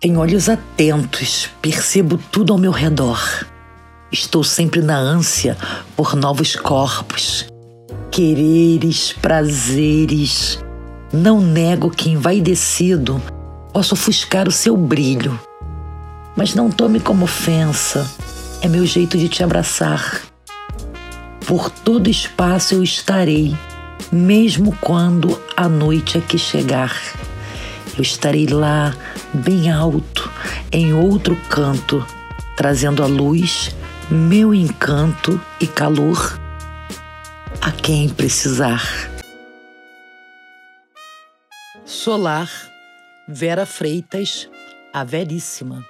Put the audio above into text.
Tenho olhos atentos, percebo tudo ao meu redor. Estou sempre na ânsia por novos corpos, quereres, prazeres. Não nego que envaidecido posso ofuscar o seu brilho. Mas não tome como ofensa, é meu jeito de te abraçar. Por todo espaço eu estarei, mesmo quando a noite aqui chegar. Eu estarei lá, bem alto, em outro canto, trazendo a luz, meu encanto e calor a quem precisar. Solar, Vera Freitas, a Veríssima.